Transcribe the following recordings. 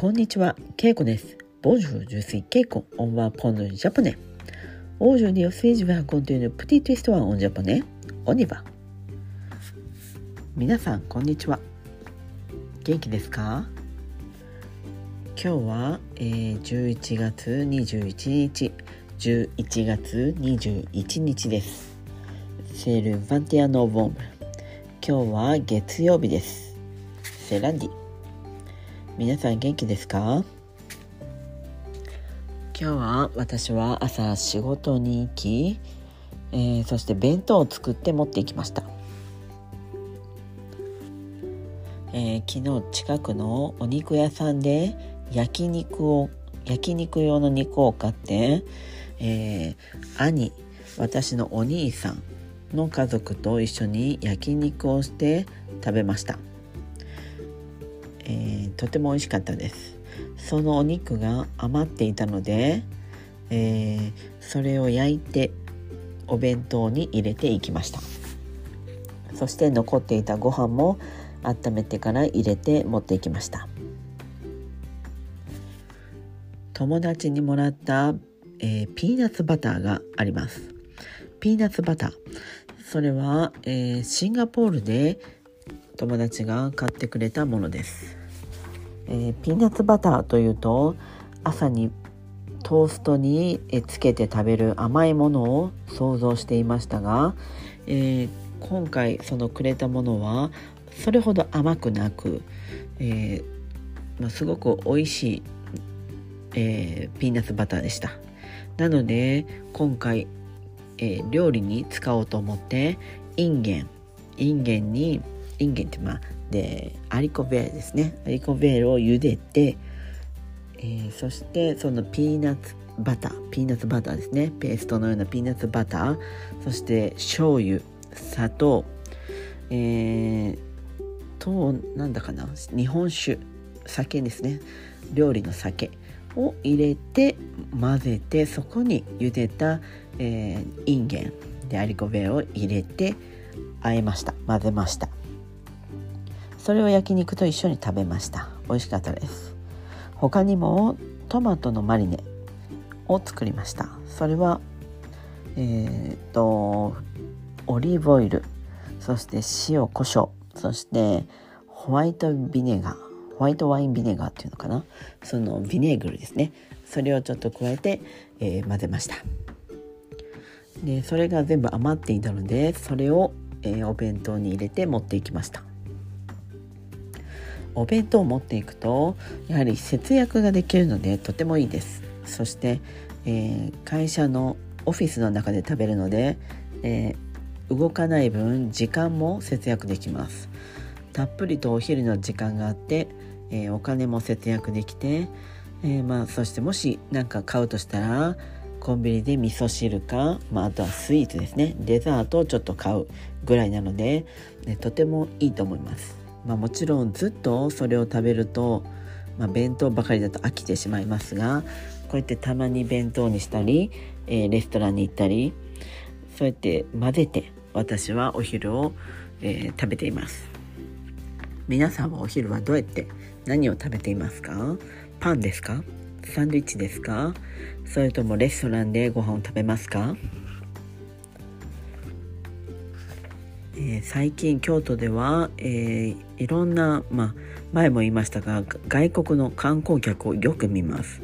こんにちは、ケイコです。 Bonjour, je suis ケイコ, on apprend japonais. Aujourd'hui aussi, je continue petite histoire en japonais, on y va.みなさん、こんにちは。元気ですか？今日は、えー、11月21日、11月21日です。 C'est le vingt et un novembre。今日は月曜日です。セランディ。皆さん元気ですか？今日は私は朝仕事に行き、えーそして弁当を作って持っていきました、えー昨日近くのお肉屋さんで焼肉を焼肉用の肉を買って、えー兄私のお兄さんの家族と一緒に焼肉をして食べました。えーとても美味しかったです。そのお肉が余っていたので、えーそれを焼いてお弁当に入れていきました。そして残っていたご飯も温めてから入れて持っていきました。友達にもらった、えーピーナッツバターがあります。ピーナッツバター。それは、えーシンガポールで友達が買ってくれたものです、えーピーナッツバターというと朝にトーストにつけて食べる甘いものを想像していましたが、えー今回そのくれたものはそれほど甘くなく、えーまあ、すごく美味しい、えーピーナッツバターでした。なので今回、え料理に使おうと思ってインゲンインゲンにインゲンってまあで haricots verts ですね。 haricots verts を茹でて、えーそしてそのピーナッツバターピーナッツバターですね。ペーストのようなピーナッツバター。そして醤油砂糖。えー、となんだかな。日本酒。酒ですね。料理の酒を入れて混ぜてそこに茹でた、えーインゲンでアリコベを入れて和えました。混ぜました。それを焼肉と一緒に食べました。美味しかったです。他にもトマトのマリネを作りました。それはえー、とオリーブオイルそして塩コショウそしてホワイトビネガーホワイトワインビネガーっていうのかな？そのビネーグルですね。それをちょっと加えて、えー混ぜました。でそれが全部余っていたのでそれを、えーお弁当に入れて持っていきました。お弁当を持っていくとやはり節約ができるのでとてもいいです。そして、えー会社のオフィスの中で食べるので、えー動かない分時間も節約できます。たっぷりとお昼の時間があって、えーお金も節約できて、えまあ、そしてもし何か買うとしたらコンビニで味噌汁か、まあ、あとはスイーツですね。デザートをちょっと買うぐらいなので、ねとてもいいと思います、まあ、もちろんずっとそれを食べると、まあ、弁当ばかりだと飽きてしまいますがこうやってたまに弁当にしたり、えーレストランに行ったりそうやって混ぜて私はお昼を、えー食べています。皆さんはお昼はどうやって何を食べていますか？パンですか？サンドイッチですか？それともレストランでご飯を食べますか、えー最近京都では、えーいろんな、まあ、前も言いましたが外国の観光客をよく見ます。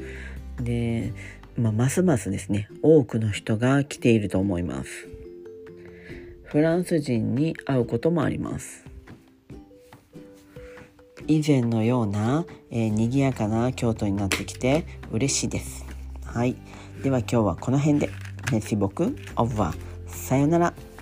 で、まあ、ますますですね多くの人が来ていると思います。フランス人に会うこともあります。以前のような、えー賑やかな京都になってきて嬉しいです。はい。では今日はこの辺で。Merci beaucoup. Au revoir. さよなら。